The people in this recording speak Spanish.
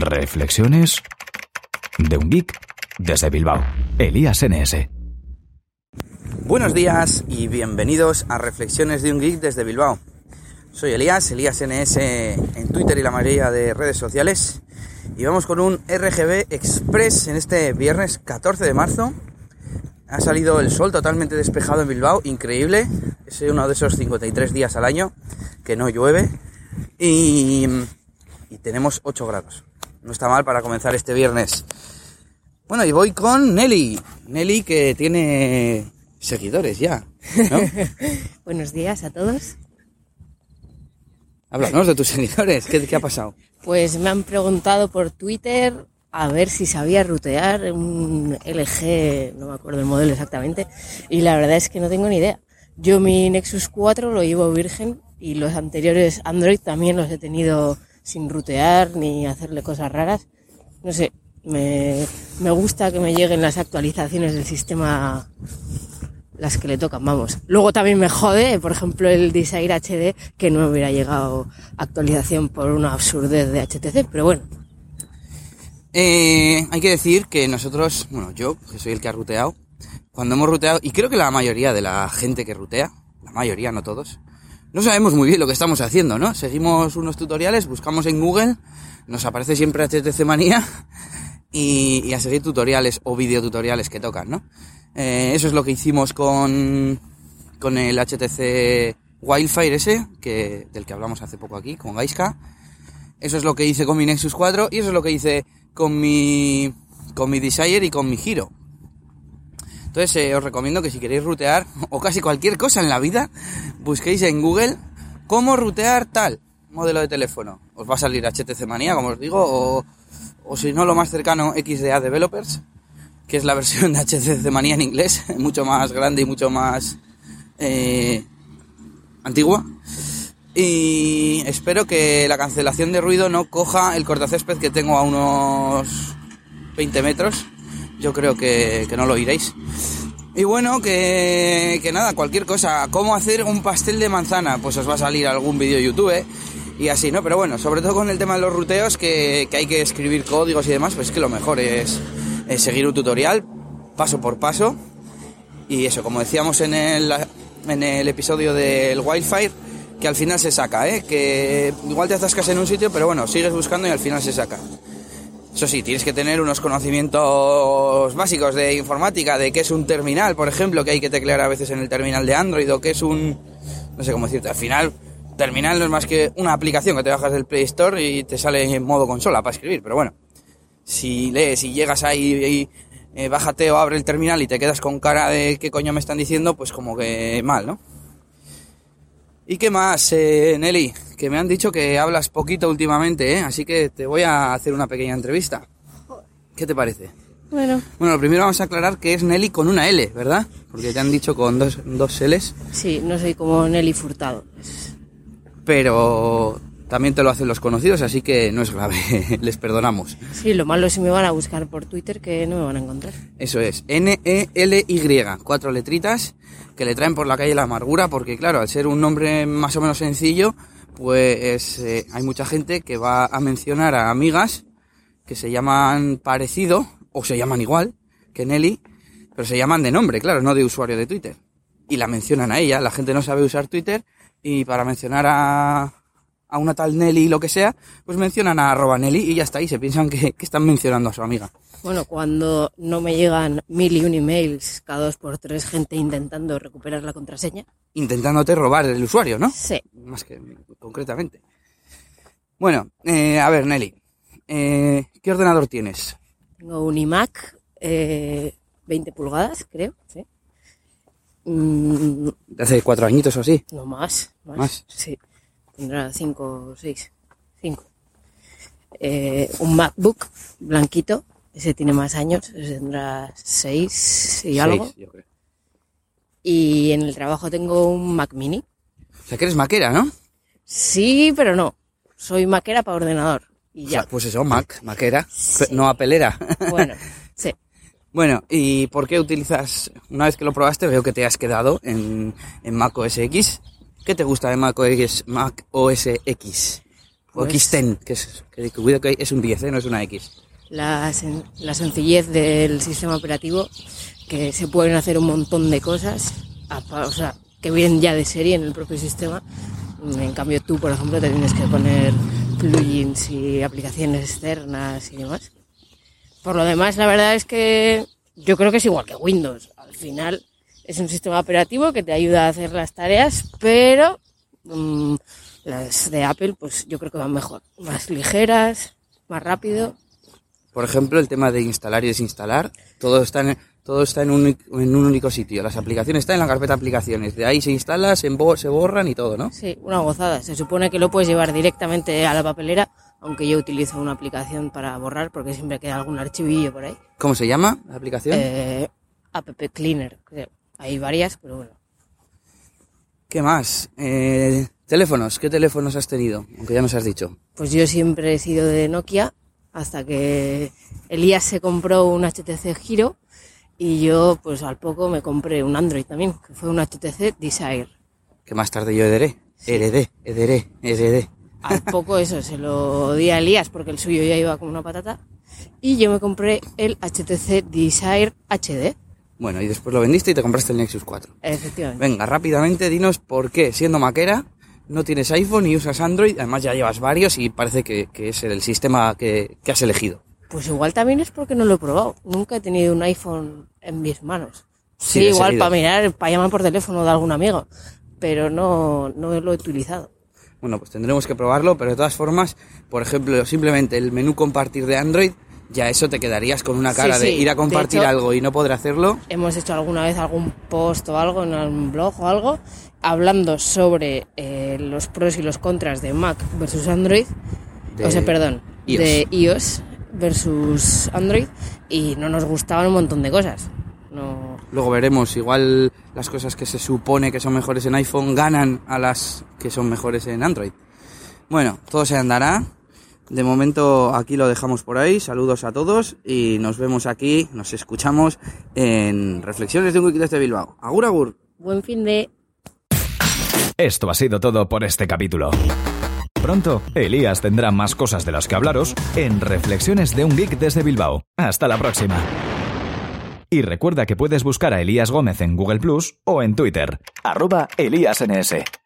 Reflexiones de un geek desde Bilbao. Elías NS. Buenos días y bienvenidos a Reflexiones de un geek desde Bilbao. Soy Elías, Elías NS en Twitter y la mayoría de redes sociales. Y vamos con un RGB Express en este viernes 14 de marzo. Ha salido el sol totalmente despejado en Bilbao, increíble. Es uno de esos 53 días al año que no llueve. Y, y tenemos 8 grados. No está mal para comenzar este viernes. Bueno, y voy con Nelly. Nelly que tiene seguidores ya. ¿no? Buenos días a todos. Háblanos de tus seguidores. ¿Qué, ¿Qué ha pasado? Pues me han preguntado por Twitter a ver si sabía rutear un LG, no me acuerdo el modelo exactamente, y la verdad es que no tengo ni idea. Yo mi Nexus 4 lo llevo virgen y los anteriores Android también los he tenido sin rutear ni hacerle cosas raras. No sé, me, me gusta que me lleguen las actualizaciones del sistema las que le tocan, vamos. Luego también me jode, por ejemplo, el Desire HD, que no hubiera llegado actualización por una absurdez de HTC, pero bueno. Eh, hay que decir que nosotros, bueno, yo, que soy el que ha ruteado, cuando hemos ruteado, y creo que la mayoría de la gente que rutea, la mayoría, no todos, no sabemos muy bien lo que estamos haciendo, ¿no? Seguimos unos tutoriales, buscamos en Google, nos aparece siempre HTC Manía, y, y a seguir tutoriales o videotutoriales que tocan, ¿no? Eh, eso es lo que hicimos con, con el HTC Wildfire ese, que, del que hablamos hace poco aquí, con Gaiska. Eso es lo que hice con mi Nexus 4 y eso es lo que hice con mi, con mi Desire y con mi Giro. Entonces eh, os recomiendo que si queréis rutear o casi cualquier cosa en la vida, busquéis en Google cómo rutear tal modelo de teléfono. Os va a salir HTC Manía, como os digo, o, si no lo más cercano XDA Developers, que es la versión de HTC Manía en inglés, mucho más grande y mucho más eh, antigua. Y espero que la cancelación de ruido no coja el cortacésped que tengo a unos 20 metros. Yo creo que, que no lo oiréis. Y bueno, que, que nada, cualquier cosa. ¿Cómo hacer un pastel de manzana? Pues os va a salir algún vídeo YouTube ¿eh? y así, ¿no? Pero bueno, sobre todo con el tema de los ruteos, que, que hay que escribir códigos y demás, pues es que lo mejor es, es seguir un tutorial paso por paso. Y eso, como decíamos en el, en el episodio del Wildfire, que al final se saca, ¿eh? Que igual te atascas en un sitio, pero bueno, sigues buscando y al final se saca. Eso sí, tienes que tener unos conocimientos básicos de informática, de qué es un terminal, por ejemplo, que hay que teclear a veces en el terminal de Android, o qué es un... no sé cómo decirte, al final, terminal no es más que una aplicación que te bajas del Play Store y te sale en modo consola para escribir, pero bueno. Si lees y llegas ahí y eh, bájate o abre el terminal y te quedas con cara de qué coño me están diciendo, pues como que mal, ¿no? ¿Y qué más, eh, Nelly? Que me han dicho que hablas poquito últimamente, ¿eh? Así que te voy a hacer una pequeña entrevista. ¿Qué te parece? Bueno, Bueno, primero vamos a aclarar que es Nelly con una L, ¿verdad? Porque te han dicho con dos, dos L's, sí, no soy como Nelly Furtado. Pero también te lo hacen los conocidos, así que no es grave, les perdonamos. Sí, lo malo es si me van a buscar por Twitter que no me van a encontrar. Eso es, N-E-L-Y, cuatro letritas que le traen por la calle la amargura, porque claro, al ser un nombre más o menos sencillo, pues eh, hay mucha gente que va a mencionar a amigas que se llaman parecido, o se llaman igual que Nelly, pero se llaman de nombre, claro, no de usuario de Twitter. Y la mencionan a ella, la gente no sabe usar Twitter, y para mencionar a, a una tal Nelly lo que sea, pues mencionan a arroba Nelly y ya está, y se piensan que, que están mencionando a su amiga. Bueno, cuando no me llegan mil y un emails cada dos por tres gente intentando recuperar la contraseña. Intentándote robar el usuario, ¿no? Sí. más que concretamente. Bueno, eh, a ver, Nelly, eh, ¿qué ordenador tienes? Tengo un iMac eh, 20 pulgadas, creo. Sí. Mm, ¿De hace cuatro añitos o así? no más, más. ¿Más? Sí. Tendrá 5 o 6. 5. Eh, un MacBook blanquito. Ese tiene más años. Ese tendrá 6 y algo. Seis, yo creo. Y en el trabajo tengo un Mac mini. O sea, que eres maquera, ¿no? Sí, pero no. Soy maquera para ordenador. Y O sea, ya. pues eso, Mac, maquera, Sí. no apelera. Bueno, sí. bueno, ¿y por qué utilizas, una vez que lo probaste, veo que te has quedado en, en Mac OS X? ¿Qué te gusta de Mac OS, Mac OS X? O Pues- X10, que es, que, cuidado que es un 10, ¿eh? no es una X. la, sen- la sencillez del sistema operativo, que se pueden hacer un montón de cosas, o sea, que vienen ya de serie en el propio sistema. En cambio, tú, por ejemplo, te tienes que poner plugins y aplicaciones externas y demás. Por lo demás, la verdad es que yo creo que es igual que Windows. Al final es un sistema operativo que te ayuda a hacer las tareas, pero mm, las de Apple, pues yo creo que van mejor. Más ligeras, más rápido. Por ejemplo, el tema de instalar y desinstalar, todo está en, todo está en un, en un único sitio. Las aplicaciones están en la carpeta aplicaciones. De ahí se instala, se, borran y todo, ¿no? Sí, una gozada. Se supone que lo puedes llevar directamente a la papelera, aunque yo utilizo una aplicación para borrar porque siempre queda algún archivillo por ahí. ¿Cómo se llama la aplicación? Eh, App Cleaner, creo. Hay varias, pero bueno. ¿Qué más? Eh, teléfonos, ¿qué teléfonos has tenido? Aunque ya nos has dicho. Pues yo siempre he sido de Nokia hasta que Elías se compró un HTC Giro y yo pues al poco me compré un Android también, que fue un HTC Desire. Que más tarde yo heredé. Heredé, heredé, heredé. Al poco eso, se lo di a Elías porque el suyo ya iba como una patata. Y yo me compré el HTC Desire HD. Bueno, y después lo vendiste y te compraste el Nexus 4. Efectivamente. Venga, rápidamente dinos por qué, siendo maquera, no tienes iPhone y usas Android. Además ya llevas varios y parece que, que es el sistema que, que has elegido. Pues igual también es porque no lo he probado. Nunca he tenido un iPhone en mis manos. Sí, Sí, igual para mirar, para llamar por teléfono de algún amigo. Pero no, no lo he utilizado. Bueno, pues tendremos que probarlo, pero de todas formas, por ejemplo, simplemente el menú compartir de Android, ya eso te quedarías con una Sí, cara de ir a compartir hecho- algo y no poder hacerlo. Hemos hecho alguna vez algún post o algo en algún blog o algo hablando sobre eh, los pros y los contras de Mac versus Android. De o sea, perdón, iOS. de iOS versus Android y no nos gustaban un montón de cosas. No, Luego veremos, igual las cosas que se supone que son mejores en iPhone ganan a las que son mejores en Android. Bueno, todo se andará. De momento aquí lo dejamos por ahí. Saludos a todos y nos vemos aquí, nos escuchamos en Reflexiones de un Wiki desde Bilbao. Agur, agur. buen fin de... Esto ha sido todo por este capítulo. Pronto, Elías tendrá más cosas de las que hablaros en Reflexiones de un Geek desde Bilbao. Hasta la próxima. Y recuerda que puedes buscar a Elías Gómez en Google Plus o en Twitter, arroba ElíasNS.